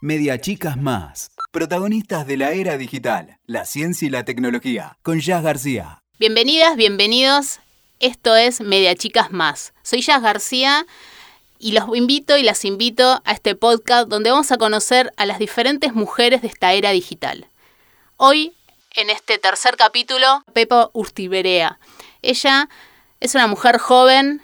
Media Chicas Más. Protagonistas de la era digital, la ciencia y la tecnología. Con Jazz García. Bienvenidas, bienvenidos. Esto es Media Chicas Más. Soy Jazz García y los invito y las invito a este podcast donde vamos a conocer a las diferentes mujeres de esta era digital. Hoy, en este tercer capítulo, Pepa Urtiberea. Ella es una mujer joven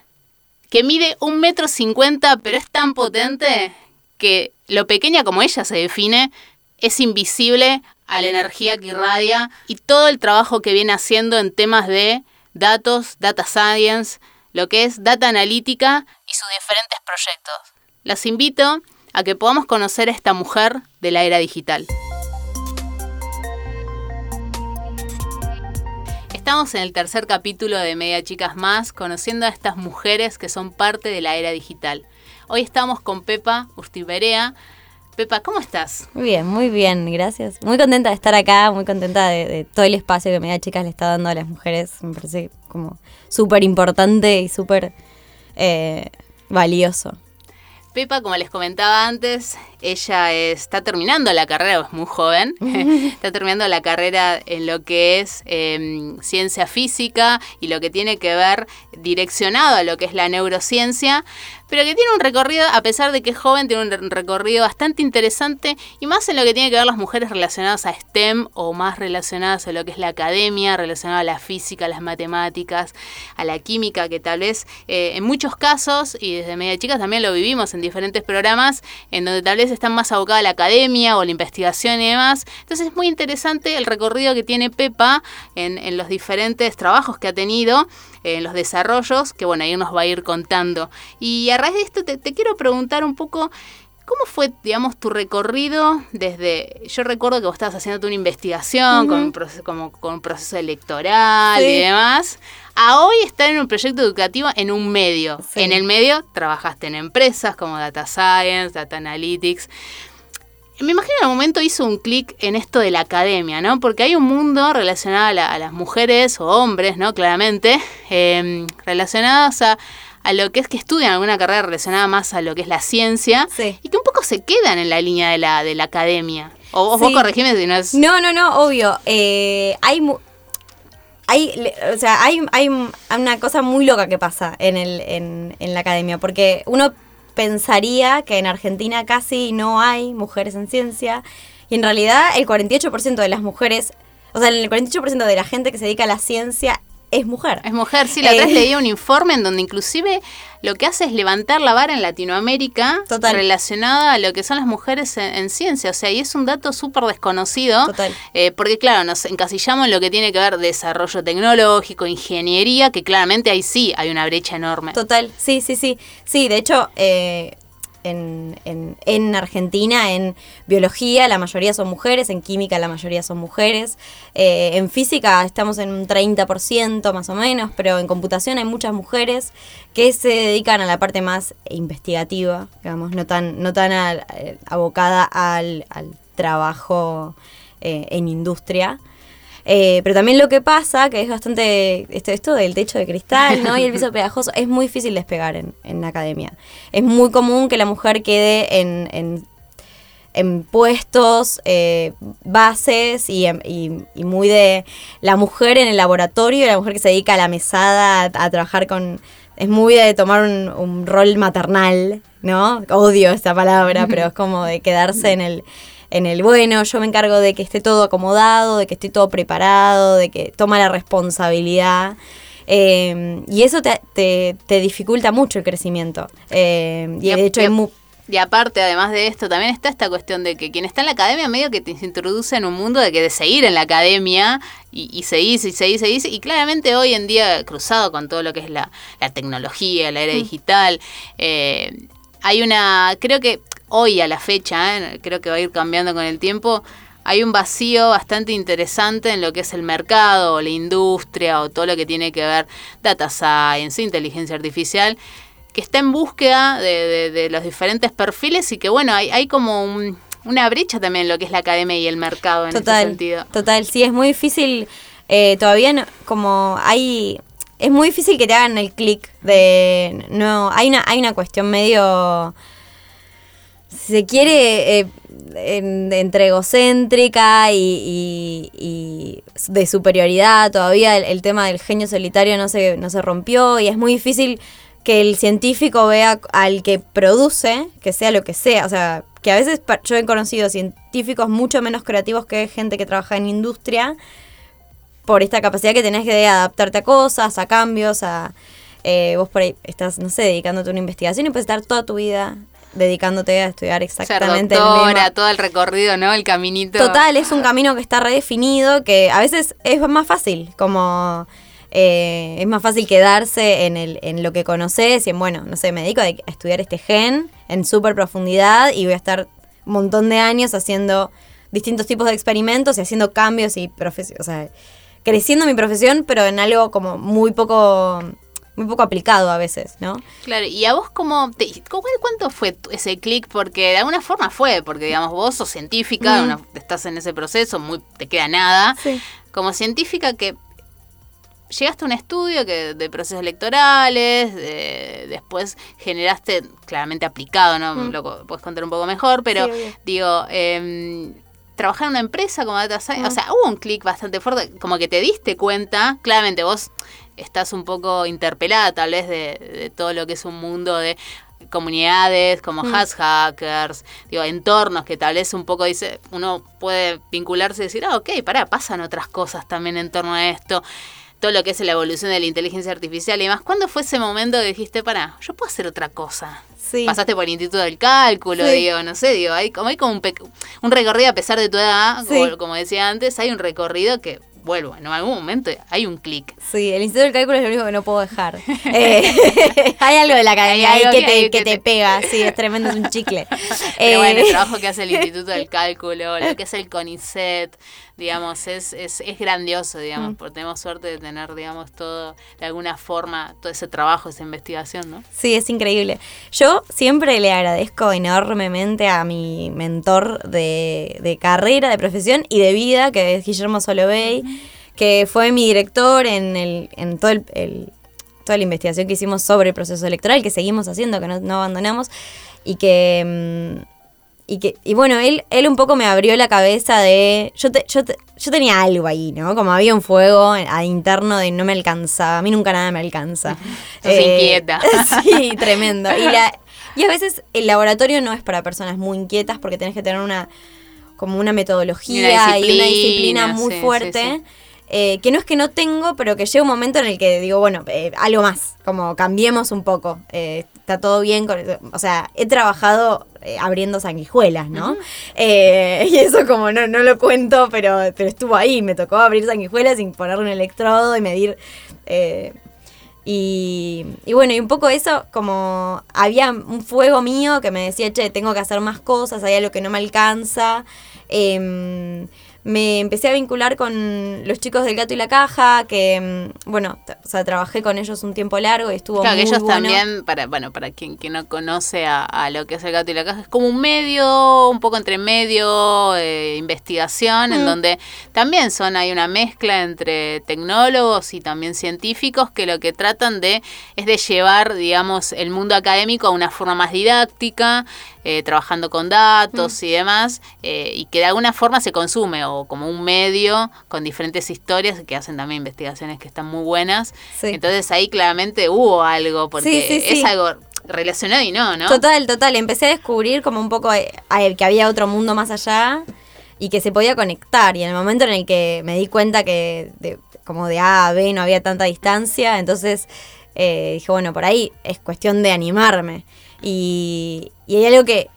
que mide un metro cincuenta, pero es tan potente que lo pequeña como ella se define es invisible a la energía que irradia y todo el trabajo que viene haciendo en temas de datos, data science, lo que es data analítica y sus diferentes proyectos. Las invito a que podamos conocer a esta mujer de la era digital. Estamos en el tercer capítulo de Media Chicas Más, conociendo a estas mujeres que son parte de la era digital. Hoy estamos con Pepa Urtiberea. Pepa, ¿cómo estás? Muy bien, muy bien, gracias. Muy contenta de estar acá, muy contenta de, todo el espacio que Media Chicas le está dando a las mujeres. Me parece como súper importante y súper eh, valioso. Pepa, como les comentaba antes, ella está terminando la carrera, es muy joven, está terminando la carrera en lo que es em, ciencia física y lo que tiene que ver direccionado a lo que es la neurociencia, pero que tiene un recorrido, a pesar de que es joven, tiene un recorrido bastante interesante y más en lo que tiene que ver las mujeres relacionadas a STEM o más relacionadas a lo que es la academia, relacionada a la física, a las matemáticas, a la química, que tal vez eh, en muchos casos, y desde media chicas también lo vivimos en diferentes programas, en donde tal vez están más abocadas a la academia o la investigación y demás. Entonces es muy interesante el recorrido que tiene Pepa en, en los diferentes trabajos que ha tenido en los desarrollos, que bueno, ahí nos va a ir contando. Y a raíz de esto te, quiero preguntar un poco, ¿Cómo fue, digamos, tu recorrido desde... Yo recuerdo que vos estabas haciendo una investigación con, un proceso, como, con un proceso electoral y demás, a hoy estar en un proyecto educativo en un medio. En el medio trabajaste en empresas como Data Science, Data Analytics. Me imagino en algún momento hizo un clic en esto de la academia, ¿no? Porque hay un mundo relacionado a, las mujeres o hombres, ¿no? Claramente, em, relacionados a, lo que es que estudian alguna carrera relacionada más a lo que es la ciencia y que un poco se quedan en la línea de la, de la academia. O vos corregime si no es... No, no, no, obvio. Eh, hay... Hay, o sea, hay, hay una cosa muy loca que pasa en, el, en, en la academia, porque uno pensaría que en Argentina casi no hay mujeres en ciencia y en realidad el 48% de las mujeres, o sea, el 48% de la gente que se dedica a la ciencia es mujer. Es mujer, sí, la otra vez eh, leí un informe en donde inclusive lo que hace es levantar la vara en Latinoamérica relacionada a lo que son las mujeres en, ciencia. O sea, y es un dato súper desconocido. Eh, porque claro, nos encasillamos en lo que tiene que ver desarrollo tecnológico, ingeniería, que claramente ahí sí hay una brecha enorme. Total, sí, sí, sí. Sí, de hecho, eh, en, en, en, Argentina en biología la mayoría son mujeres, en química la mayoría son mujeres, eh, en física estamos en un 30% más o menos, pero en computación hay muchas mujeres que se dedican a la parte más investigativa, digamos, no tan, no tan eh, abocada al, al trabajo eh, en industria. Eh, pero también lo que pasa, que es bastante esto, esto del techo de cristal, ¿no? Y el piso pegajoso, es muy difícil despegar en, en la academia. Es muy común que la mujer quede en, en, en puestos, eh, bases y, y, muy de la mujer en el laboratorio, la mujer que se dedica a la mesada, a, trabajar con... Es muy de tomar un, un rol maternal, ¿no? Odio esta palabra, pero es como de quedarse en el en el bueno, yo me encargo de que esté todo acomodado, de que esté todo preparado, de que toma la responsabilidad. Eh, y eso te, te, dificulta mucho el crecimiento. Eh, y, de hecho es muy... Y aparte, además de esto, también está esta cuestión de que quien está en la academia medio que te introduce en un mundo de que de seguir en la academia y, y seguís y seguís, seguís. Y claramente hoy en día, cruzado con todo lo que es la, tecnología, la era mm. digital, eh, hay una, creo que hoy a la fecha, ¿eh? creo que va a ir cambiando con el tiempo, hay un vacío bastante interesante en lo que es el mercado o la industria o todo lo que tiene que ver data science, inteligencia artificial, que está en búsqueda de, los diferentes perfiles y que bueno, hay, hay como una brecha también en lo que es la academia y el mercado en total, ese sentido. Total, sí, es muy difícil, eh, todavía como hay... Es muy difícil que te hagan el clic de... No, hay una, hay una cuestión medio si se quiere, eh, entre egocéntrica y, y, de superioridad. Todavía el, tema del genio solitario no se, no se rompió y es muy difícil que el científico vea al que produce, que sea lo que sea. O sea, que a veces yo he conocido científicos mucho menos creativos que gente que trabaja en industria por esta capacidad que tenés de adaptarte a cosas, a cambios, a... Eh, vos por ahí estás, no sé, dedicándote a una investigación y puedes estar toda tu vida dedicándote a estudiar exactamente doctora, todo el recorrido, ¿no? El caminito. Total, es un camino que está redefinido, que a veces es más fácil, como eh, es más fácil quedarse en, el, en lo que conoces y en, bueno, no sé, me dedico a estudiar este gen en súper profundidad y voy a estar un montón de años haciendo distintos tipos de experimentos y haciendo cambios y o sea, creciendo mi profesión, pero en algo como muy poco muy poco aplicado a veces, ¿no? Claro, y a vos cómo, te, cuánto fue ese clic? Porque de alguna forma fue, porque digamos vos sos científica, estás en ese proceso, muy te queda nada. Como científica que llegaste a un estudio que, de procesos electorales, después generaste, claramente aplicado, ¿no? Mm. Lo puedes contar un poco mejor, pero digo, eh, trabajar en una empresa como Data Science, o sea, hubo un clic bastante fuerte, como que te diste cuenta, claramente vos estás un poco interpelada tal vez de, todo lo que es un mundo de comunidades como mm. hackers, digo, entornos que tal vez un poco dice, uno puede vincularse y decir, ah, ok, pará, pasan otras cosas también en torno a esto todo lo que es la evolución de la inteligencia artificial y demás. ¿Cuándo fue ese momento que dijiste, para, yo puedo hacer otra cosa? Sí. Pasaste por el Instituto del Cálculo, digo, no sé, digo, hay como, hay como un, un recorrido a pesar de tu edad, como decía antes, hay un recorrido que vuelvo, en algún momento hay un clic. Sí, el Instituto del Cálculo es lo único que no puedo dejar. Eh, hay algo de la academia ahí que, te, te, pega, sí, es tremendo, es un chicle. Pero bueno, el eh, trabajo que hace el Instituto del Cálculo, lo que es el CONICET, digamos, es, es, es grandioso, digamos, mm. porque tenemos suerte de tener, digamos, todo, de alguna forma, todo ese trabajo, esa investigación, ¿no? Sí, es increíble. Yo siempre le agradezco enormemente a mi mentor de, de carrera, de profesión y de vida, que es Guillermo Solovey, que fue mi director en, el, en todo el, toda la investigación que hicimos sobre el proceso electoral, que seguimos haciendo, que no, no abandonamos, y que... Mm, y que y bueno, él, él un poco me abrió la cabeza de... Yo, yo, yo tenía algo ahí, ¿no? Como había un fuego a interno de no me alcanzaba. A mí nunca nada me alcanza. Se eh, inquieta. Sí, tremendo. Y, la, y a veces el laboratorio no es para personas muy inquietas porque tenés que tener una como una metodología y una disciplina, muy fuerte. Eh, que no es que no tengo, pero que llega un momento en el que digo, bueno, eh, algo más, como cambiemos un poco, eh, está todo bien, con, o sea, he trabajado abriendo sanguijuelas, ¿no? y eso como no, no lo cuento, pero, pero estuvo ahí, me tocó abrir sanguijuelas sin ponerle un electrodo y medir... Y, y, bueno, y un poco eso, como había un fuego mío que me decía, che, tengo que hacer más cosas, hay algo que no me alcanza. Eh, me empecé a vincular con los chicos del Gato y la Caja, que, mm, bueno, o sea, trabajé con ellos un tiempo largo y estuvo claro, muy que ellos también, para, bueno, para quien, quien no conoce a, lo que es el Gato y la Caja, es como un medio, un poco entre medio, eh, investigación, en donde también son, hay una mezcla entre tecnólogos y también científicos que lo que tratan de es de llevar, digamos, el mundo académico a una forma más didáctica, eh, trabajando con datos y demás, eh, y que de alguna forma se consume o como un medio con diferentes historias que hacen también investigaciones que están muy buenas. Entonces ahí claramente hubo algo, porque es algo relacionado y no, ¿no? Total, total. Empecé a descubrir como un poco eh, que había otro mundo más allá y que se podía conectar. Y en el momento en el que me di cuenta que como de A a B no había tanta distancia, entonces dije, bueno, por ahí es cuestión de animarme. Y, hay algo que,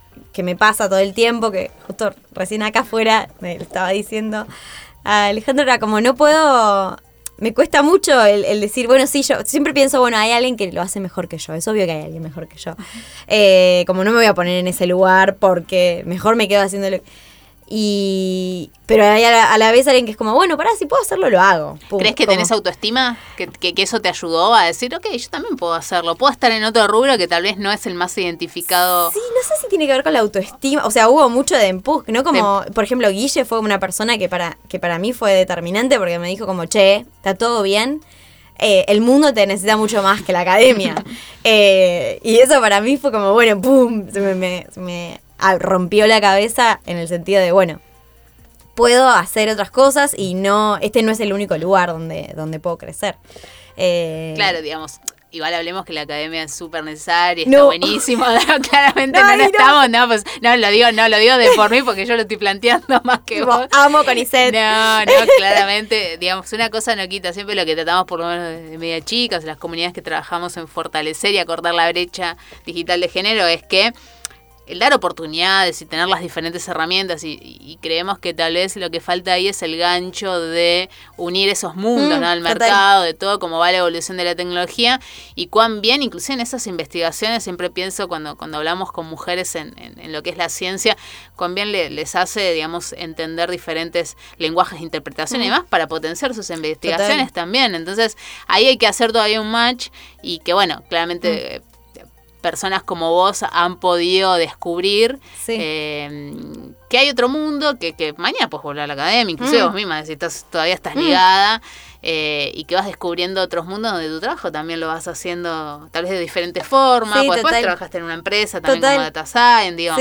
me pasa todo el tiempo, que justo recién acá afuera me estaba diciendo. A Alejandro, era como no puedo, me cuesta mucho el, decir, bueno, sí, yo siempre pienso, bueno, hay alguien que lo hace mejor que yo, es obvio que hay alguien mejor que yo. Eh, como no me voy a poner en ese lugar porque mejor me quedo haciendo... Y, pero hay a la, vez alguien que es como, bueno, pará, si puedo hacerlo, lo hago. ¿Crees que tenés autoestima? ¿Que, ¿Que, eso te ayudó a decir, ok, yo también puedo hacerlo? Puedo estar en otro rubro que tal vez no es el más identificado. Sí, no sé si tiene que ver con la autoestima. O sea, hubo mucho de empuje, ¿no? Como, por ejemplo, Guille fue una persona que para, que para mí fue determinante porque me dijo como, che, está todo bien. Eh, el mundo te necesita mucho más que la academia. Eh, y eso para mí fue como, bueno, ¡pum! Se me, me rompió la cabeza en el sentido de, bueno, puedo hacer otras cosas y no, este no es el único lugar donde, donde puedo crecer. Eh, claro, digamos, Igual hablemos que la academia es súper necesaria, está buenísimo. claramente no, estamos, no, pues no lo digo, no lo digo de por mí porque yo lo estoy planteando más que vos. Amo con Iset. No, no, claramente, digamos, una cosa no quita, siempre lo que tratamos por lo menos de media chicas, las comunidades que trabajamos en fortalecer y acortar la brecha digital de género es que el dar oportunidades y tener las diferentes herramientas y, creemos que tal vez lo que falta ahí es el gancho de unir esos mundos, mm, ¿no? El mercado, de todo, cómo va la evolución de la tecnología y cuán bien, inclusive en esas investigaciones, siempre pienso cuando, cuando hablamos con mujeres en, en, lo que es la ciencia, cuán bien les hace, digamos, entender diferentes lenguajes de interpretación y mm. demás para potenciar sus investigaciones también. Entonces, ahí hay que hacer todavía un match y que, bueno, claramente... Mm personas como vos han podido descubrir eh, que hay otro mundo, que, que mañana puedes volver a la academia, inclusive mm. vos misma, si estás, todavía estás mm. ligada, eh, y que vas descubriendo otros mundos donde tu trabajo también lo vas haciendo tal vez de diferentes formas, sí, después trabajaste en una empresa también como data science, digo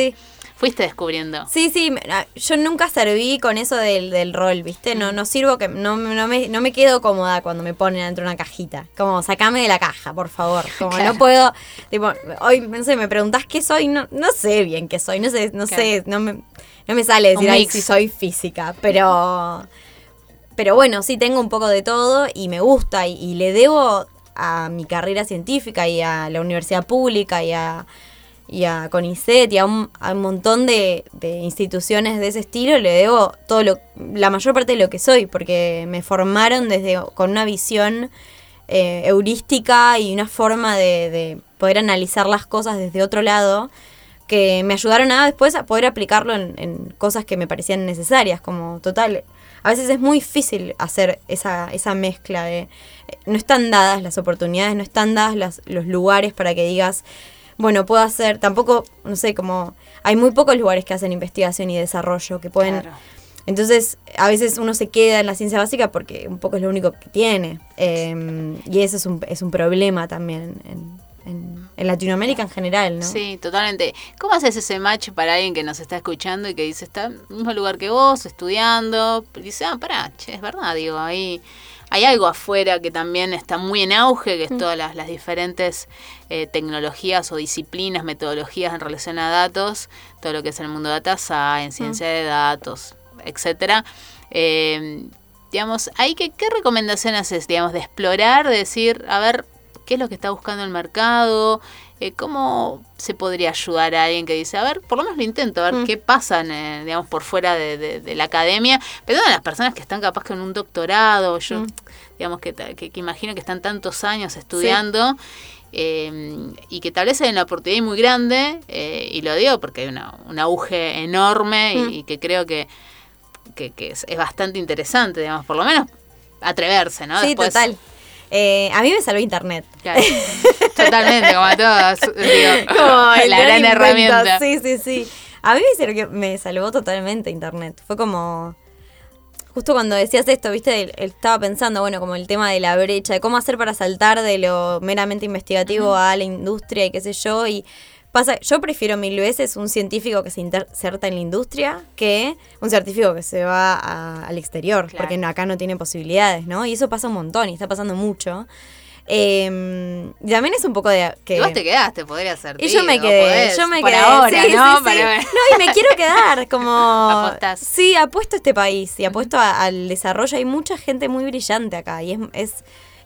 fuiste descubriendo. Sí, sí, ah, yo nunca serví con eso del, del rol, ¿viste? No, no sirvo que no, no, me, no me quedo cómoda cuando me ponen dentro de una cajita. Como, sacame de la caja, por favor. Como no puedo, tipo, hoy, no sé, me preguntás qué soy, no, no sé bien qué soy, no sé, no sé, no me, no me sale decir, ay, si soy física, pero... Pero bueno, sí tengo un poco de todo y me gusta y le debo a mi carrera científica y a la universidad pública y a y a CONICET y a un, montón de, instituciones de ese estilo le debo todo lo, la mayor parte de lo que soy, porque me formaron desde con una visión eh, heurística y una forma de, poder analizar las cosas desde otro lado que me ayudaron a después a poder aplicarlo en, cosas que me parecían necesarias, como total. A veces es muy difícil hacer esa, esa mezcla de... No están dadas las oportunidades, no están dadas los lugares para que digas, bueno, puedo hacer, tampoco, no sé, como hay muy pocos lugares que hacen investigación y desarrollo, que pueden... Entonces, a veces uno se queda en la ciencia básica porque un poco es lo único que tiene. Em, y eso es un, es un problema también en, en, Latinoamérica en general, ¿no? Sí, totalmente. ¿Cómo haces ese match para alguien que nos está escuchando y que dice, está en el mismo lugar que vos, estudiando? Y dice, ah, pará, che, es verdad, digo, ahí hay algo afuera que también está muy en auge, que es todas las, diferentes eh, tecnologías o disciplinas, metodologías en relación a datos, todo lo que es el mundo de data science, mm. ciencia de datos, etcétera. Eh, digamos, hay que, ¿qué recomendación haces, digamos, de explorar, de decir, a ver, qué es lo que está buscando el mercado, eh, ¿Cómo se podría ayudar a alguien que dice, a ver, por lo menos lo intento, a ver mm. qué pasa, digamos, por fuera de, la academia? Pero a las personas que están capaz con un doctorado, yo, mm. digamos, que, que, imagino que están tantos años estudiando. Eh, y que tal vez hay una oportunidad muy grande, eh, y lo digo porque hay una, un auge enorme y, mm. que creo que, que, es, bastante interesante, digamos, por lo menos atreverse, ¿no? Sí, total. Eh, a mí me salvó internet. Totalmente, como a todos. la gran herramienta. Sí, sí, sí. A mí me, me salvó totalmente internet. Fue como. Justo cuando decías esto, viste, estaba pensando, bueno, como el tema de la brecha, de cómo hacer para saltar de lo meramente investigativo a la industria y qué sé yo. Y Pasa, yo prefiero mil veces un científico que se inserta en la industria que un científico que se va al exterior, porque acá no tiene posibilidades, ¿no? Y eso pasa un montón y está pasando mucho. Eh, también es un poco de que. Y vos te quedaste, podría ser. Y yo me quedé, yo me quedé. Ahora, ¿no? no, y me quiero quedar, como. Apostás. Sí, apuesto a este país y apuesto al desarrollo. Hay mucha gente muy brillante acá y es, es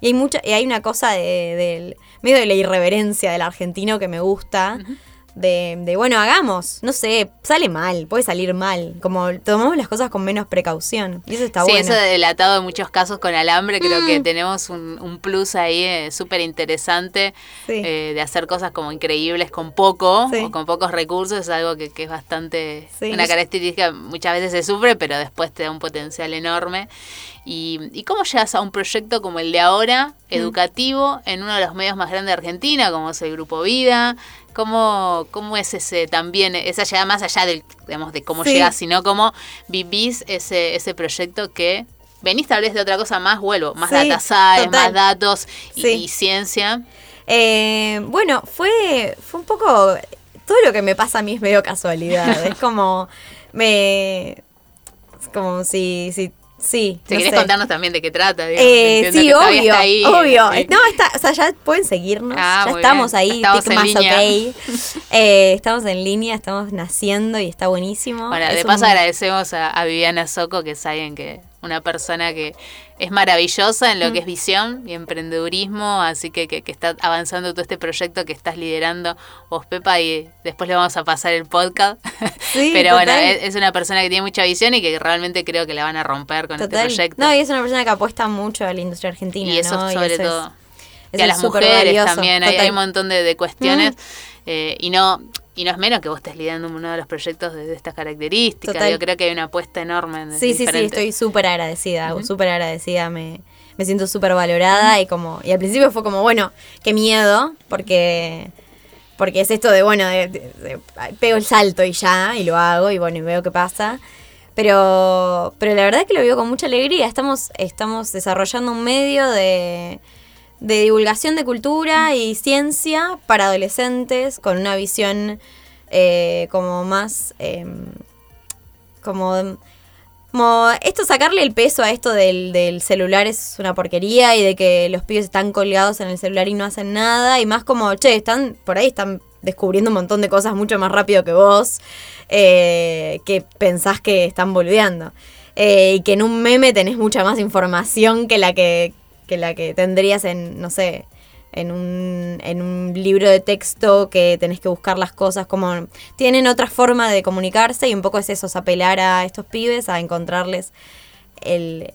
y hay mucha, y hay una cosa de, medio de la irreverencia del argentino que me gusta. De, de, bueno, hagamos, no sé, sale mal, puede salir mal, como tomamos las cosas con menos precaución, y eso está bueno. Sí, eso delatado en muchos casos con alambre, creo que mm. tenemos un, plus ahí eh, súper interesante eh, de hacer cosas como increíbles con poco, o con pocos recursos, es algo que, que es bastante, una característica, muchas veces se sufre, pero después te da un potencial enorme. Y, cómo llegas a un proyecto como el de ahora, mm. educativo, en uno de los medios más grandes de Argentina, como es el Grupo Vida? ¿Cómo, cómo es ese también, esa llegada más allá del, digamos, de cómo llegas, sino cómo vivís ese, ese proyecto que venís tal vez de otra cosa más, vuelvo, más data science, más datos y, ciencia? Eh, bueno, fue, fue un poco todo lo que me pasa a mí es medio casualidad. es como, me... Es como si, si Sí. Si querés contarnos también de qué trata. eh, sí, obvio. obvio. No, está, o sea, ya pueden seguirnos. Ah, ya estamos ahí, estamos en línea. Eh, estamos en línea, estamos naciendo y está buenísimo. Bueno, de paso agradecemos a, a Viviana Soco, que es alguien que una persona que es maravillosa en lo que es visión y emprendedurismo, así que, que, está avanzando todo este proyecto que estás liderando vos, Pepa, y después le vamos a pasar el podcast. Pero bueno, es, una persona que tiene mucha visión y que realmente creo que la van a romper con este proyecto. No, y es una persona que apuesta mucho a la industria argentina. Y eso sobre todo. y a las mujeres también, hay, un montón de, cuestiones. Eh, y no y no es menos que vos estés lidiando uno de los proyectos de, estas características. Yo creo que hay una apuesta enorme. En sí, sí, sí, estoy súper agradecida, súper agradecida. Me, me siento súper valorada y como y al principio fue como, bueno, qué miedo, porque porque es esto de, bueno, de, pego el salto y ya, y lo hago, y bueno, y veo qué pasa. Pero, pero la verdad es que lo vivo con mucha alegría. Estamos, estamos desarrollando un medio de de divulgación de cultura y ciencia para adolescentes con una visión eh, como más em, como, como esto sacarle el peso a esto del, del, celular es una porquería y de que los pibes están colgados en el celular y no hacen nada y más como che están por ahí están descubriendo un montón de cosas mucho más rápido que vos eh, que pensás que están volviendo eh, y que en un meme tenés mucha más información que la que, que la que tendrías en, no sé, en un, en un libro de texto que tenés que buscar las cosas, como tienen otra forma de comunicarse y un poco es eso, es apelar a estos pibes, a encontrarles el,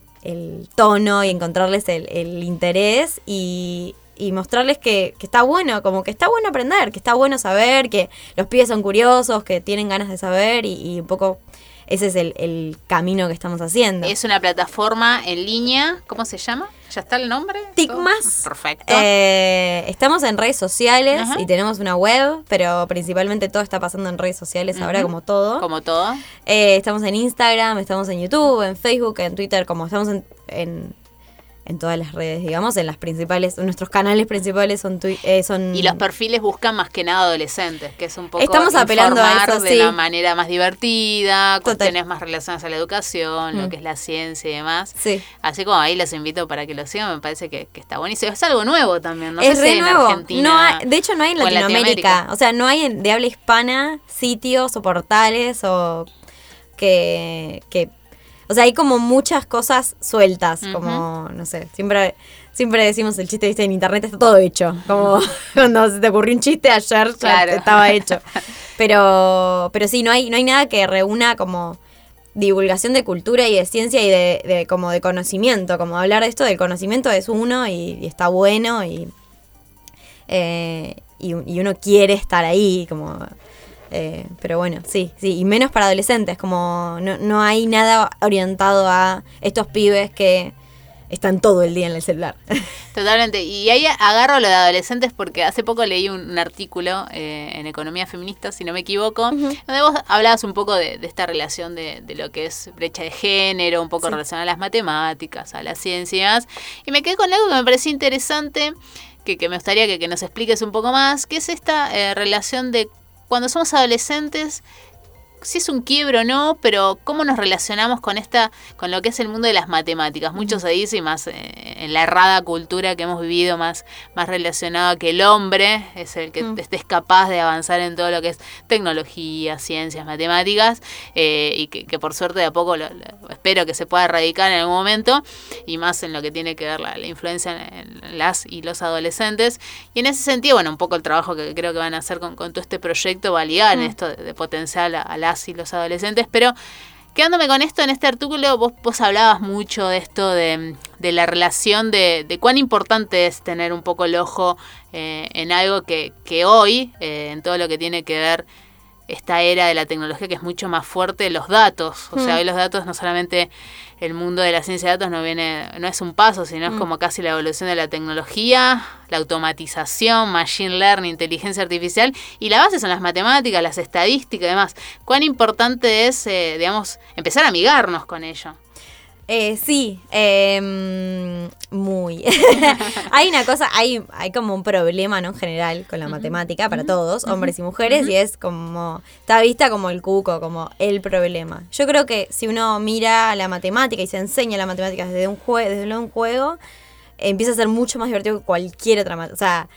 tono y encontrarles el, interés y, mostrarles que, está bueno, como que está bueno aprender, que está bueno saber, que los pibes son curiosos, que tienen ganas de saber y, y un poco ese es el, camino que estamos haciendo. Es una plataforma en línea, ¿cómo se llama? ¿Ya está el nombre? Ticmas. Perfecto. Eh, estamos en redes sociales y tenemos una web, pero principalmente todo está pasando en redes sociales ahora, como todo. Como todo. Eh, estamos en Instagram, estamos en YouTube, en Facebook, en Twitter, como estamos en en todas las redes, digamos, en las principales, nuestros canales principales son, eh, son... Y los perfiles buscan más que nada adolescentes, que es un poco Estamos apelando a eso, de una manera más divertida, cuestiones más relacionadas a la educación, lo mm. que es la ciencia y demás. Sí. Así como ahí los invito para que lo sigan, me parece que, está buenísimo. Es algo nuevo también, no es sé si nuevo. en Argentina. No de hecho no hay en Latinoamérica, o sea, no hay de habla hispana sitios o portales o que, que o sea, hay como muchas cosas sueltas, como, no sé, siempre, siempre decimos el chiste, viste, en internet está todo hecho. Como cuando se te ocurrió un chiste ayer ya estaba hecho. Pero, pero sí, no hay, no hay nada que reúna como divulgación de cultura y de ciencia y de, como de conocimiento. Como hablar de esto del conocimiento es uno y, está bueno y, eh, y, y, uno quiere estar ahí, como eh, pero bueno, sí, sí, y menos para adolescentes, como no, no hay nada orientado a estos pibes que están todo el día en el celular. Totalmente. Y ahí agarro lo de adolescentes porque hace poco leí un, artículo eh, en Economía Feminista, si no me equivoco, donde vos hablabas un poco de, esta relación de, lo que es brecha de género, un poco relacionada a las matemáticas, a las ciencias. Y me quedé con algo que me parecía interesante, que, que me gustaría que, que, nos expliques un poco más, que es esta eh, relación de cuando somos adolescentes si es un quiebro o no, pero cómo nos relacionamos con esta, con lo que es el mundo de las matemáticas. Mucho se dice, y más eh, en la errada cultura que hemos vivido, más, más relacionado a que el hombre es el que mm. esté capaz de avanzar en todo lo que es tecnología, ciencias, matemáticas, eh, y que, por suerte de a poco espero que se pueda erradicar en algún momento, y más en lo que tiene que ver la, influencia en, las y los adolescentes. Y en ese sentido, bueno, un poco el trabajo que creo que van a hacer con, todo este proyecto va a ligar en mm. esto de, potencial a la y los adolescentes, pero quedándome con esto, en este artículo vos, vos hablabas mucho de esto de, la relación de, cuán importante es tener un poco el ojo eh, en algo que, que hoy, eh, en todo lo que tiene que ver esta era de la tecnología que es mucho más fuerte, los datos. O sea, mm. hoy los datos no solamente el mundo de la ciencia de datos no viene, no es un paso, sino es mm. como casi la evolución de la tecnología, la automatización, machine learning, inteligencia artificial, y la base son las matemáticas, las estadísticas y demás. ¿Cuán importante es, eh, digamos, empezar a amigarnos con ello? Eh, sí, em, muy. hay una cosa, hay, hay como un problema, ¿no? En general con la matemática para todos, hombres y mujeres, y es como, está vista como el cuco, como el problema. Yo creo que si uno mira la matemática y se enseña la matemática desde un, jue desde un juego, empieza a ser mucho más divertido que cualquier otra matemática. O sea,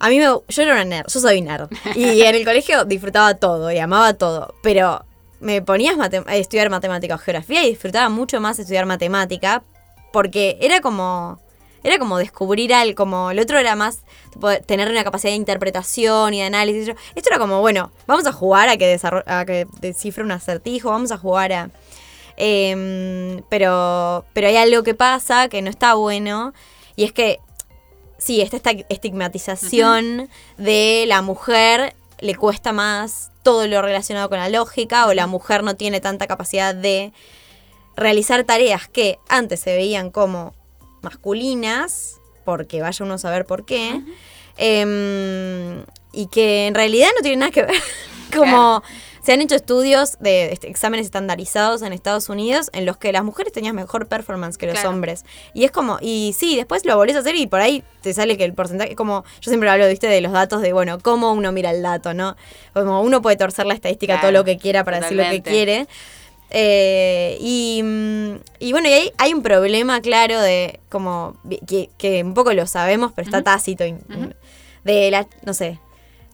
a mí me, yo era una nerd, yo soy nerd. Y en el colegio disfrutaba todo y amaba todo, pero me ponías a estudiar matemática o geografía y disfrutaba mucho más estudiar matemática porque era como era como descubrir algo, como el otro era más tener una capacidad de interpretación y de análisis. Esto era como, bueno, vamos a jugar a que, a que descifre un acertijo, vamos a jugar a... Em, pero, pero hay algo que pasa que no está bueno y es que, sí, esta estigmatización de la mujer le cuesta más todo lo relacionado con la lógica o la mujer no tiene tanta capacidad de realizar tareas que antes se veían como masculinas, porque vaya uno a saber por qué, em, y que en realidad no tiene nada que ver. como se han hecho estudios de este, exámenes estandarizados en Estados Unidos en los que las mujeres tenían mejor performance que los hombres. Y es como, y sí, después lo volvés a hacer y por ahí te sale que el porcentaje, como yo siempre hablo, viste, de los datos de, bueno, cómo uno mira el dato, ¿no? Como uno puede torcer la estadística todo lo que quiera para decir lo que quiere. Eh, y, y, bueno, y hay, hay, un problema claro de como que, que un poco lo sabemos, pero está tácito. De la, no sé,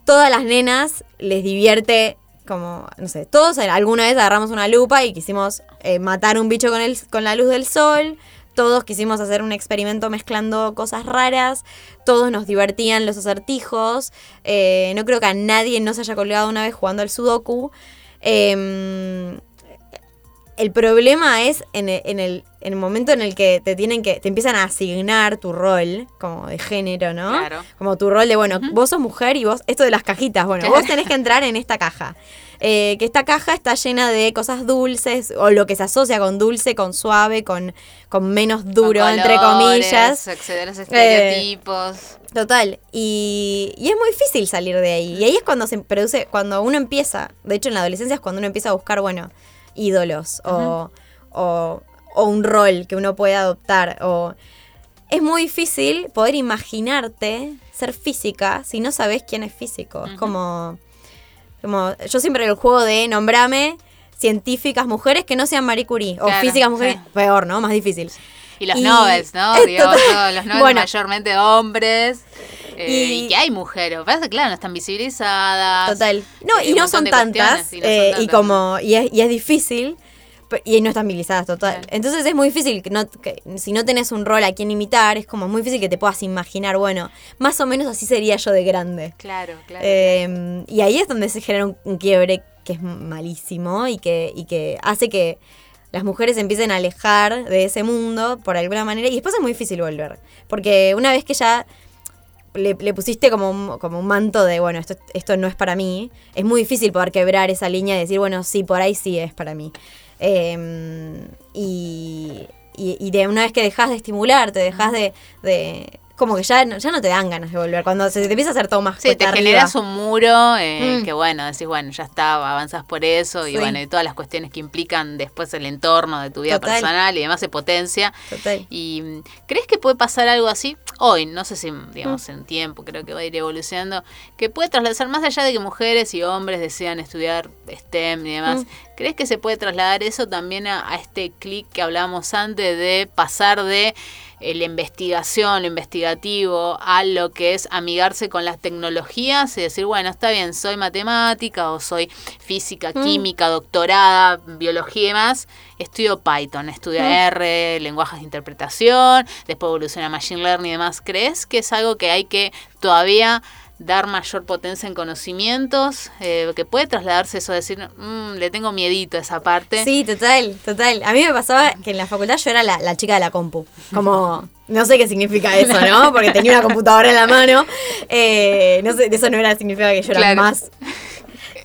todas las nenas les divierte como, no sé, todos alguna vez agarramos una lupa y quisimos eh, matar un bicho con, el, con la luz del sol. Todos quisimos hacer un experimento mezclando cosas raras. Todos nos divertían los acertijos. Eh, no creo que a nadie no se haya colgado una vez jugando al Sudoku. Em, el problema es en el, momento en el que te tienen que, te empiezan a asignar tu rol, como de género, ¿no? Claro. Como tu rol de, bueno, vos sos mujer y vos, esto de las cajitas, bueno, vos tenés que entrar en esta caja. Eh, que esta caja está llena de cosas dulces, o lo que se asocia con dulce, con suave, con, con menos duro, entre comillas. Acceder a estereotipos. Eh, total. Y, y, es muy difícil salir de ahí. Y ahí es cuando se produce, cuando uno empieza, de hecho en la adolescencia es cuando uno empieza a buscar, bueno, ídolos o, un rol que uno puede adoptar. O es muy difícil poder imaginarte ser física si no sabes quién es físico. Es como, como. Yo siempre el juego de nombrame científicas mujeres que no sean Marie Curie. o físicas mujeres. Peor, ¿no? Más difícil. Y los Nobels, ¿no? los Nobel mayormente hombres. Eh, y, que hay mujeres, que claro, no están visibilizadas. Total. No, y no, son tantas, eh, y como, y es, y es difícil, y no están visibilizadas, total. Entonces es muy difícil, que, no, que si no tenés un rol a quien imitar, es como muy difícil que te puedas imaginar, bueno, más o menos así sería yo de grande. Claro, claro. Em, y ahí es donde se genera un, quiebre que es malísimo y que, y que hace que las mujeres empiecen a alejar de ese mundo por alguna manera y después es muy difícil volver. Porque una vez que ya le, pusiste como un, como un manto de, bueno, esto, esto no es para mí, es muy difícil poder quebrar esa línea y decir, bueno, sí, por ahí sí es para mí. Em, y, y, de una vez que dejas de estimularte, dejas de, como que ya, ya no te dan ganas de volver. Cuando se te empieza a hacer todo más Sí, te generas un muro eh, mm. que bueno, decís, bueno, ya está, avanzas por eso y bueno, y todas las cuestiones que implican después el entorno de tu vida personal y demás se potencia. Total. ¿Y mm, crees que puede pasar algo así? Hoy, no sé si, digamos, mm. en tiempo, creo que va a ir evolucionando, que puede trasladar, más allá de que mujeres y hombres desean estudiar STEM y demás, ¿crees que se puede trasladar eso también a, a este clic que hablábamos antes de pasar de la investigación, lo investigativo, a lo que es amigarse con las tecnologías y decir, bueno, está bien, soy matemática o soy física, mm. química, doctorada, biología y demás, estudio Python, estudio mm. R, lenguajes de interpretación, después evoluciona Machine Learning y demás. ¿Crees que es algo que hay que todavía dar mayor potencia en conocimientos, eh, que puede trasladarse eso, decir, mm, le tengo miedito a esa parte. Sí, total, total. A mí me pasaba que en la facultad yo era la, chica de la compu, como, no sé qué significa eso, ¿no? Porque tenía una computadora en la mano, eh, no sé, eso no era significa que yo era más...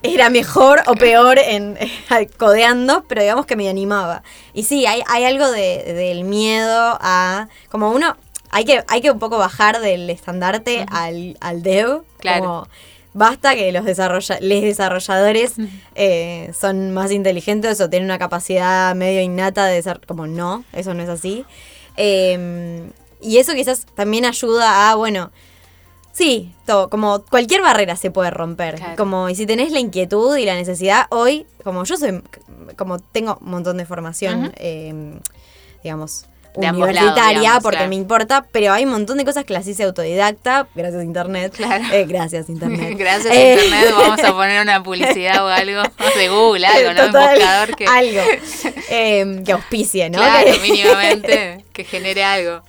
Era mejor o peor en codeando, pero digamos que me animaba. Y sí, hay, hay algo de, del miedo a. Como uno hay que, hay que un poco bajar del estandarte al, al dev. Claro. basta que los desarrolla les desarrolladores eh, son más inteligentes o tienen una capacidad medio innata de ser como no, eso no es así. Eh, y eso quizás también ayuda a, bueno, sí, todo, como cualquier barrera se puede romper. Claro. Como, y si tenés la inquietud y la necesidad, hoy, como yo soy, como tengo un montón de formación, eh, digamos, De universitaria, lados, porque claro. me importa, pero hay un montón de cosas que las hice autodidacta, gracias a internet. Claro. Eh, gracias internet. Gracias Eh, a internet vamos a poner una publicidad o algo de Google, algo, ¿no? Un buscador que, Algo. Eh, que auspicie, ¿no? claro, Que- mínimamente, que genere algo.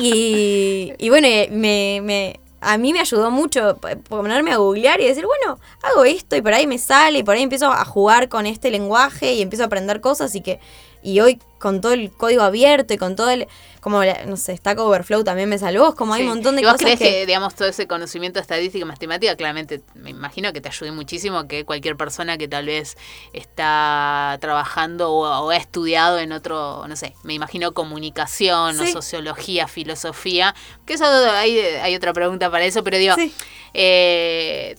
Y, y bueno, eh, me, me- a mí me ayudó mucho ponerme a googlear y decir, bueno, hago esto y por ahí me sale y por ahí empiezo a jugar con este lenguaje y empiezo a aprender cosas y que y hoy con todo el código abierto y con todo el, como, no sé, Stack Overflow también me salvó, es como hay un montón de ¿Y vos cosas crees que... que... digamos, todo ese conocimiento de estadística y matemática, claramente, me imagino que te ayude muchísimo que cualquier persona que tal vez está trabajando o, o ha estudiado en otro, no sé, me imagino comunicación o sociología, filosofía, que eso hay, hay otra pregunta para eso, pero digo, Sí. eh,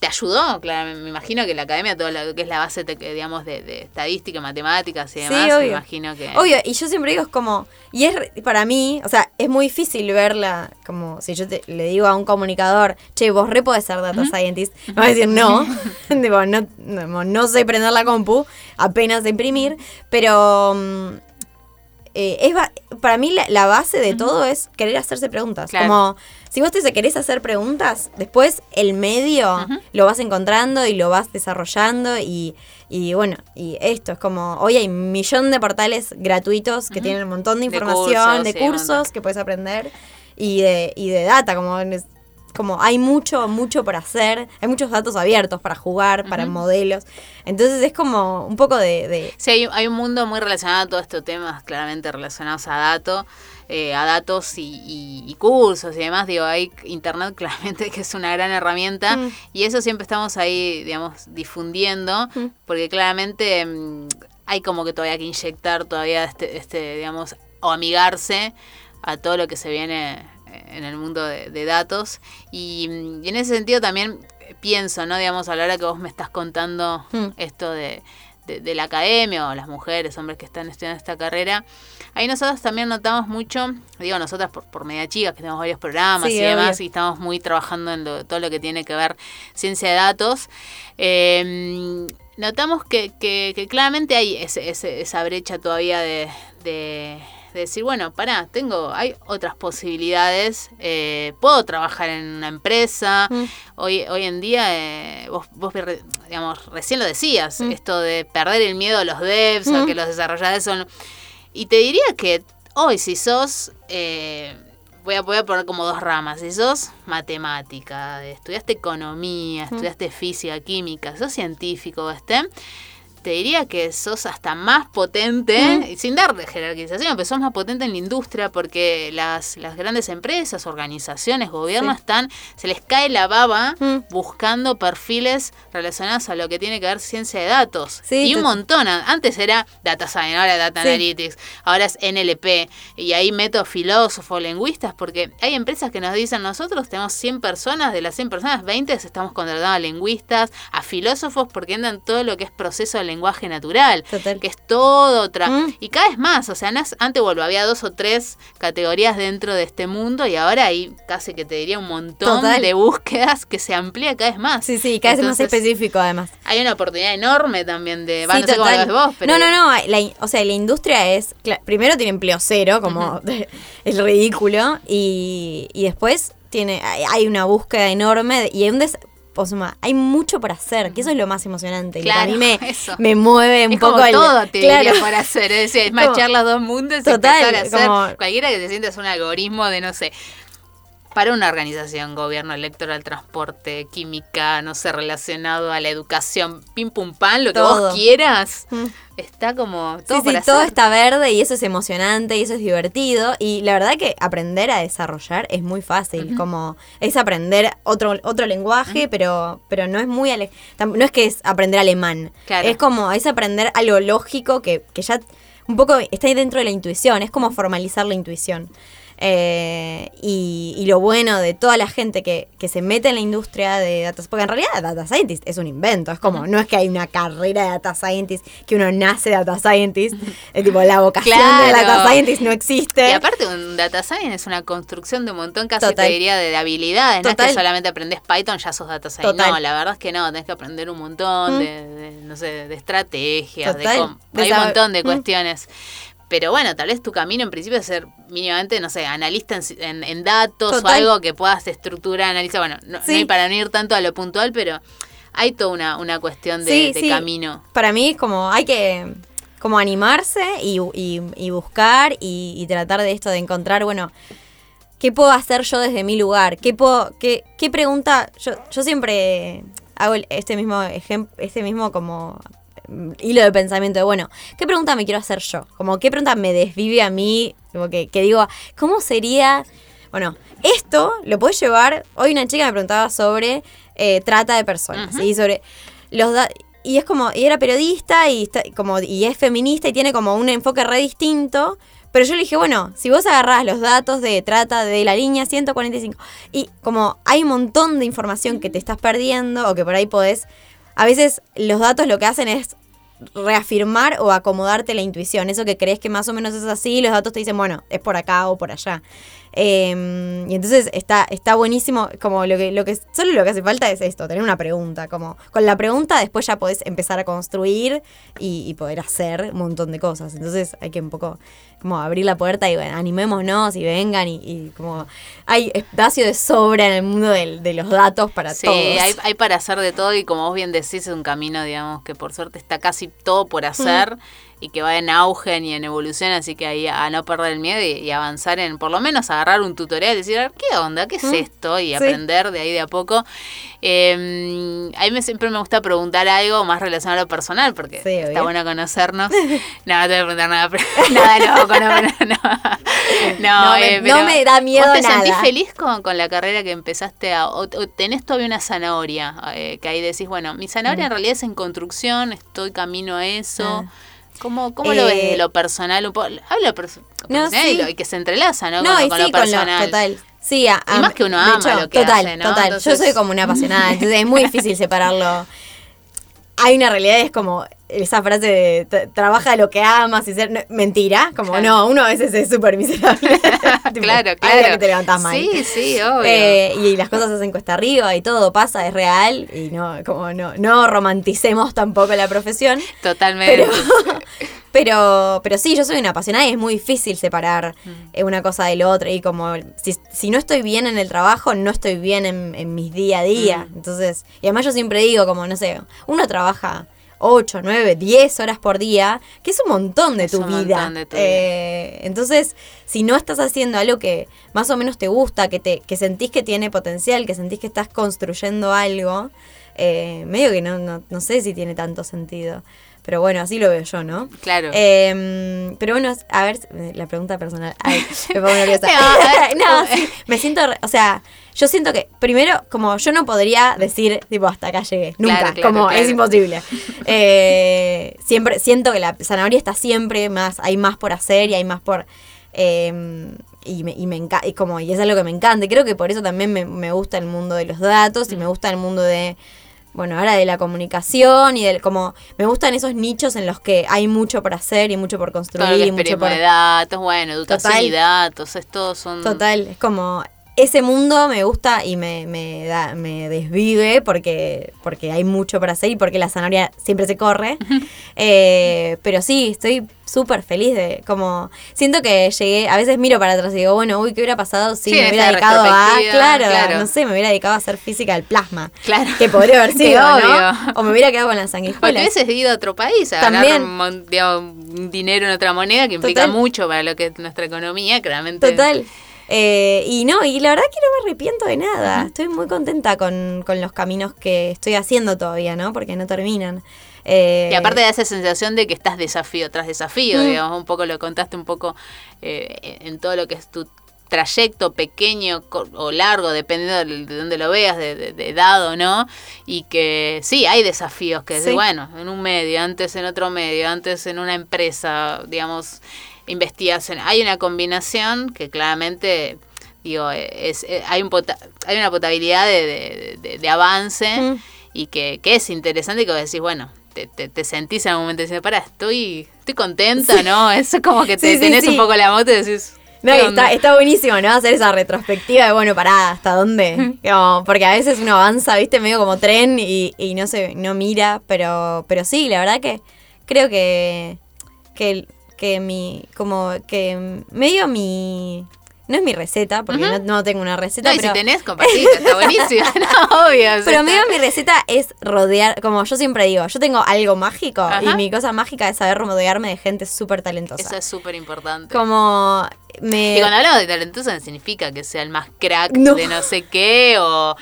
¿te ayudó? Claro, me imagino que la academia, todo lo que es la base, te- digamos, de, de estadística, matemáticas y Sí, demás, me imagino que... Obvio, y yo siempre digo, es como, y es para mí, o sea, es muy difícil verla, como si yo te- le digo a un comunicador, che, vos re podés ser data scientist, me va a decir no, Tipo, no, no, no sé prender la compu, apenas imprimir, pero mm, eh, es ba- para mí la, la base de todo es querer hacerse preguntas, Claro. como... Si vos te querés hacer preguntas, después el medio lo vas encontrando y lo vas desarrollando y, y bueno, y esto es como, hoy hay un millón de portales gratuitos que tienen un montón de De información, cursos, de sí, cursos montón. que puedes aprender y de, y de data, como, como hay mucho, mucho por hacer, hay muchos datos abiertos para jugar, para modelos, entonces es como un poco de... de- Sí, hay, hay un mundo muy relacionado a todos estos temas, claramente relacionados a datos, eh, a datos y, y- y cursos y demás. Digo, hay internet claramente que es una gran herramienta Mm. y eso siempre estamos ahí, digamos, difundiendo, Mm. porque claramente mm, hay como que todavía que inyectar todavía este, este, digamos, o amigarse a todo lo que se viene en el mundo de, de datos. Y, mm, y en ese sentido también pienso, ¿no? Digamos, a la hora que vos me estás contando Mm. esto de, de- de la academia o las mujeres, hombres que están estudiando esta carrera, ahí nosotros también notamos mucho, digo nosotras por, por media chica, que tenemos varios programas Sí, y demás, obvio. y estamos muy trabajando en lo- todo lo que tiene que ver ciencia de datos, eh, notamos que, que- que claramente hay ese- ese- esa brecha todavía de, de- de decir, bueno, pará, tengo, hay otras posibilidades, eh, puedo trabajar en una empresa, Mm. hoy, hoy en día, eh, vos, vos digamos, recién lo decías, Mm. esto de perder el miedo a los devs, a Mm. que los desarrolladores son... Y te diría que hoy si sos... eh, Voy a, voy a poner como dos ramas. Si sos matemática, estudiaste economía, estudiaste física, química, sos científico, este, te diría que sos hasta más potente, y sin dar de jerarquización, pero sos más potente en la industria porque las, las grandes empresas, organizaciones, gobiernos Sí. están, se les cae la baba Mm. buscando perfiles relacionados a lo que tiene que ver ciencia de datos. Sí, y un montón. Antes era Data Science, ahora Data Sí. Analytics, ahora es NLP. Y ahí meto filósofos, lingüistas, porque hay empresas que nos dicen, nosotros tenemos 100 personas, de las 100 personas, 20 estamos contratando a lingüistas, a filósofos, porque andan todo lo que es proceso de lenguaje natural, Total. que es todo otra. Mm. Y cada vez más, o sea, antes vuelvo, había dos o tres categorías dentro de este mundo y ahora hay casi que te diría un montón Total. de búsquedas que se amplía cada vez más. Sí, sí, cada vez más específico además. Hay una oportunidad enorme también de... Sí, no sé cómo lo total. ves vos, pero... No, no, no. la o sea, la industria es. Primero tiene empleo cero, como es ridículo. Y, y después tiene hay, una búsqueda enorme y hay un des- o sea, hay mucho por hacer, que eso es lo más emocionante. Claro, a mí me, eso. me mueve un es poco como el- todo te claro. por hacer, es decir, es machar los dos mundos y empezar a hacer como- cualquiera que se sienta es un algoritmo de, no sé, para una organización, gobierno electoral, transporte, química, no sé, relacionado a la educación, pim pum pam, lo que vos quieras, Mm. está como todo Sí, sí, hacer. todo está verde y eso es emocionante y eso es divertido. Y la verdad que aprender a desarrollar es muy fácil. Como es aprender otro, otro lenguaje, pero, pero no es muy ale- no es que es aprender alemán. Claro. Es como, es aprender algo lógico que, que ya un poco está ahí dentro de la intuición. Es como formalizar la intuición. Eh, y, y lo bueno de toda la gente que, que se mete en la industria de data porque en realidad data scientist es un invento, es como, no es que hay una carrera de data scientist, que uno nace data scientist, es tipo la vocación de Claro. data scientist no existe. Y aparte un data science es una construcción de un montón casi Total. te diría de, de habilidades, no es que solamente aprendes Python ya sos data science. Total. No, la verdad es que no, tenés que aprender un montón Mm. de, de, no sé, de estrategias, de De hay un montón de Mm. cuestiones. Pero bueno, tal vez tu camino en principio es ser mínimamente, no sé, analista en, en- en datos Total. o algo que puedas estructurar, analizar. Bueno, no, hay para no ir tanto a lo puntual, pero hay toda una, una cuestión de, Sí, de sí. camino. Para mí, como hay que como animarse y, y- y buscar y, y tratar de esto, de encontrar, bueno, ¿qué puedo hacer yo desde mi lugar? ¿Qué puedo, qué, qué pregunta? Yo, yo siempre hago este mismo ejemplo, este mismo como hilo de pensamiento de, bueno, ¿qué pregunta me quiero hacer yo? Como, ¿qué pregunta me desvive a mí? Como que, que digo, ¿cómo sería? Bueno, esto lo puedes llevar. Hoy una chica me preguntaba sobre eh, trata de personas. ¿sí? Sobre los da- y es como, y era periodista y está, como, y es feminista y tiene como un enfoque re distinto. Pero yo le dije, bueno, si vos agarrás los datos de trata de la línea 145, y como hay un montón de información que te estás perdiendo o que por ahí podés, a veces los datos lo que hacen es reafirmar o acomodarte la intuición. Eso que crees que más o menos es así, los datos te dicen, bueno, es por acá o por allá. Eh, y entonces está, está buenísimo, como lo que, lo que solo lo que hace falta es esto, tener una pregunta. Como con la pregunta después ya podés empezar a construir y, y poder hacer un montón de cosas. Entonces hay que un poco como abrir la puerta y bueno, animémonos y vengan y, y como hay espacio de sobra en el mundo de, los datos para Sí, todos. hay, hay para hacer de todo y como vos bien decís, es un camino, digamos, que por suerte está casi todo por hacer y que va en auge y en evolución, así que ahí a no perder el miedo y, y avanzar en, por lo menos agarrar un tutorial y decir, ¿qué onda? ¿Qué es Mm, esto? Y sí. aprender de ahí de a poco. Eh, a mí me, siempre me gusta preguntar algo más relacionado a lo personal, porque Sí, está bueno conocernos. no, no te voy a preguntar nada, pero- nada loco, no, no, no. No, No me- eh, no me da miedo ¿Vos te sentís feliz con, con la carrera que empezaste a, o, o tenés todavía una zanahoria? eh, que ahí decís, bueno, mi zanahoria en realidad es en construcción, estoy camino a eso. Mm. Ah. ¿Cómo, cómo lo ves Eh, de lo personal? Un poco, de perso- No, personal y, sí. lo- y que se entrelaza, ¿no? No, con, y con sí, lo personal. con lo total. Sí, a- Y más que uno ama lo que total, hace, ¿no? Total, Entonces- yo soy como una apasionada, entonces es muy difícil separarlo. Hay una realidad, es como esa frase de "Tra- trabaja de lo que amas y ser... mentira, como Claro. no, uno a veces es súper miserable. Tipo, claro, claro. que te levantás mal. Sí, sí, obvio. Eh, y las cosas se hacen cuesta arriba y todo pasa, es real y no, como no, no romanticemos tampoco la profesión. Totalmente. Pero, pero, pero sí, yo soy una apasionada y es muy difícil separar Mm. eh, una cosa del otro. Y como si, si no estoy bien en el trabajo, no estoy bien en, en mis día a día. Mm. Entonces, y además yo siempre digo, como no sé, uno trabaja 8, 9, 10 horas por día, que es un montón de Es tu un vida. montón de tu vida. Eh, entonces, si no estás haciendo algo que más o menos te gusta, que, te, que sentís que tiene potencial, que sentís que estás construyendo algo, eh, medio que no, no, no sé si tiene tanto sentido. Pero bueno, así lo veo yo, ¿no? Claro. Eh, pero bueno, a ver, la pregunta personal. Ay, me pongo nerviosa. No, sí, me siento, o sea, yo siento que, primero, como yo no podría decir, tipo, hasta acá llegué, nunca, Claro, claro, como claro. es imposible. Eh, siempre, siento que la zanahoria está siempre más, hay más por hacer y hay más por... eh, y me, y me enca- y como y es algo que me encanta creo que por eso también me, me gusta el mundo de los datos y me gusta el mundo de bueno ahora de la comunicación y del como me gustan esos nichos en los que hay mucho por hacer y mucho por construir y es mucho por de datos, bueno, educación Total. y datos, estos son... Total, es como ese mundo me gusta y me, me da, me desvive porque, porque hay mucho para hacer y porque la zanahoria siempre se corre. Eh, pero sí, estoy súper feliz de como siento que llegué, a veces miro para atrás y digo, bueno, uy, ¿qué hubiera pasado si Sí, me hubiera dedicado a, claro, claro. no sé, me hubiera dedicado a hacer física del plasma? Claro. Que podría haber sido, ¿no? O me hubiera quedado con las O te sanguijuelas. hubieses ido a otro país a También. ganar digamos, dinero en otra moneda que implica Total. mucho para lo que es nuestra economía, claramente. Total. Eh, y no, y la verdad que no me arrepiento de nada. Estoy muy contenta con, con los caminos que estoy haciendo todavía, ¿no? Porque no terminan. Eh, Y aparte da esa sensación de que estás desafío tras desafío, Mm. digamos, un poco lo contaste un poco eh, en todo lo que es tu trayecto pequeño o largo, dependiendo de dónde lo veas, de, edad o no, y que sí, hay desafíos que es, bueno, en un medio, antes en otro medio, antes en una empresa, digamos, investigación. Hay una combinación que claramente digo, es, hay, un hay una potabilidad de, avance y que, es interesante y que vos decís, bueno, te, te, sentís en un momento y dices, para, estoy, estoy contenta, ¿no? Es como que te tenés un poco la moto y decís... No, está, está buenísimo, ¿no? Hacer esa retrospectiva de, bueno, pará, ¿hasta dónde? porque a veces uno avanza, viste, medio como tren y, y no se no mira, pero, pero sí, la verdad que creo que, que, que mi, como que medio mi, no es mi receta, porque no, tengo una receta. No, pero... si tenés, compartís, está buenísimo, no, obvio. Pero medio mi receta es rodear, como yo siempre digo, yo tengo algo mágico y mi cosa mágica es saber rodearme de gente súper talentosa. Eso es súper importante. Como me... Y cuando hablamos de talentosa significa que sea el más crack de no sé qué o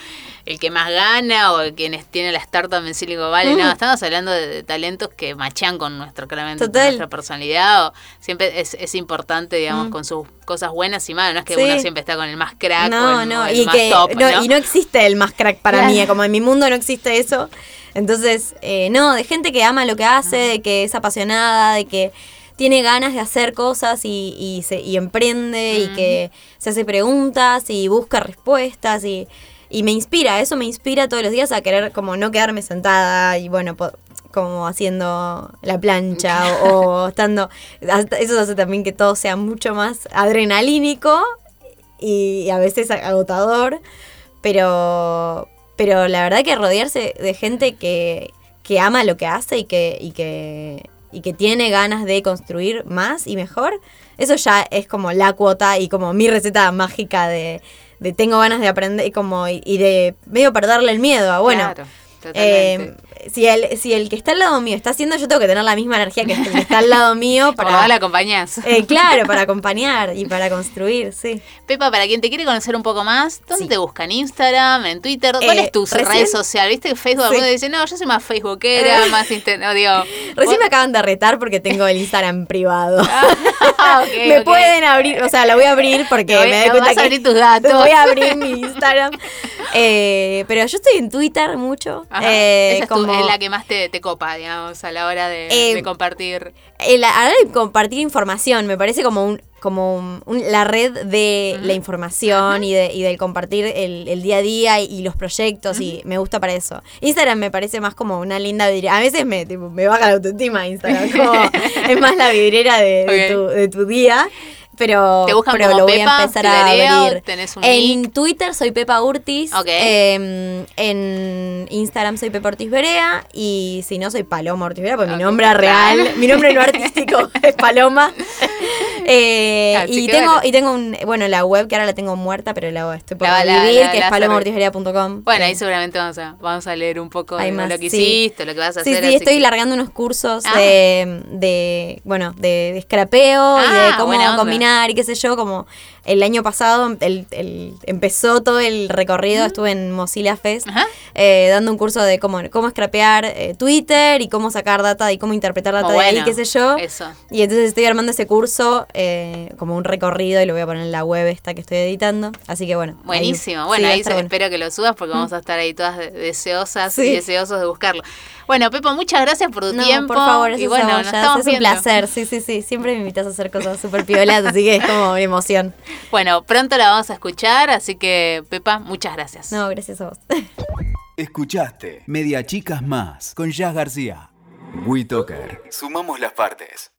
el que más gana o quienes tiene la startup en Silicon Valley. No, estamos hablando de, talentos que machean con nuestro, claramente, nuestra personalidad. O siempre es, es importante, digamos, con sus cosas buenas y malas. No es que uno siempre está con el más crack o el, no. y más top. No, Y no existe el más crack para mí. Como en mi mundo no existe eso. Entonces, eh, no, de gente que ama lo que hace, de que es apasionada, de que tiene ganas de hacer cosas y, y, se, y emprende y que se hace preguntas y busca respuestas y y me inspira, eso me inspira todos los días a querer como no quedarme sentada y bueno, como haciendo la plancha o, estando, eso hace también que todo sea mucho más adrenalínico y a veces agotador, pero, pero la verdad que rodearse de gente que, que ama lo que hace y que, y que, y que tiene ganas de construir más y mejor, eso ya es como la cuota y como mi receta mágica de de tengo ganas de aprender como y, de medio perderle el miedo a bueno si el, si el que está al lado mío está haciendo, yo tengo que tener la misma energía que el que está al lado mío para. la acompañás. Eh, claro, para acompañar y para construir, sí. Pepa, para quien te quiere conocer un poco más, ¿dónde te buscan? ¿En Instagram? ¿En Twitter? ¿Cuál eh, es tu red social? ¿Viste que Facebook algunos dice, no, yo soy más Facebookera, más internet. No, digo. Recién me acaban de retar porque tengo el Instagram privado. Ah, me pueden abrir, o sea, lo voy a abrir porque me doy cuenta que. abrir tus datos. Voy a abrir mi Instagram. pero yo estoy en Twitter mucho. Eh, como, es, la que más te, copa, digamos, a la hora de, eh, compartir. a la hora de compartir información, me parece como un como la red de la información y, de, y del compartir el, día a día y, los proyectos y me gusta para eso. Instagram me parece más como una linda vidriera. A veces me, me baja la autoestima Instagram, es más la vidriera de, tu, de tu día pero, pero lo voy a empezar a abrir. en Twitter soy Pepa Urtis. Em, en Instagram soy Pepa Ortiz Berea. Y si no, soy Paloma Ortiz Berea, porque mi nombre real, mi nombre no artístico es Paloma. Eh, y tengo, y tengo un, bueno, la web que ahora la tengo muerta, pero la estoy por vivir, que es palomaortizberea.com. Bueno, ahí seguramente vamos a, vamos a leer un poco de lo que hiciste, lo que vas a hacer. Sí, sí, estoy largando unos cursos ah. de, de, bueno, de, de scrapeo y de ah, cómo combinar y qué sé yo, como el año pasado el, empezó todo el recorrido, estuve en Mozilla Fest eh, dando un curso de cómo, cómo scrapear eh, Twitter y cómo sacar data y cómo interpretar data de ahí, qué sé yo. Y entonces estoy armando ese curso eh, como un recorrido y lo voy a poner en la web esta que estoy editando. Así que bueno. Buenísimo. bueno, ahí espero que lo subas porque vamos a estar ahí todas deseosas y deseosos de buscarlo. Bueno, Pepo, muchas gracias por tu no, tiempo. Por favor, y bueno, es un placer. Sí, sí, sí. Siempre me invitas a hacer cosas súper piolas, así que es como una emoción. Bueno, pronto la vamos a escuchar, así que, Pepa, muchas gracias. No, gracias a vos. Escuchaste Media Chicas Más con Jazz García. WeToker. Sumamos las partes.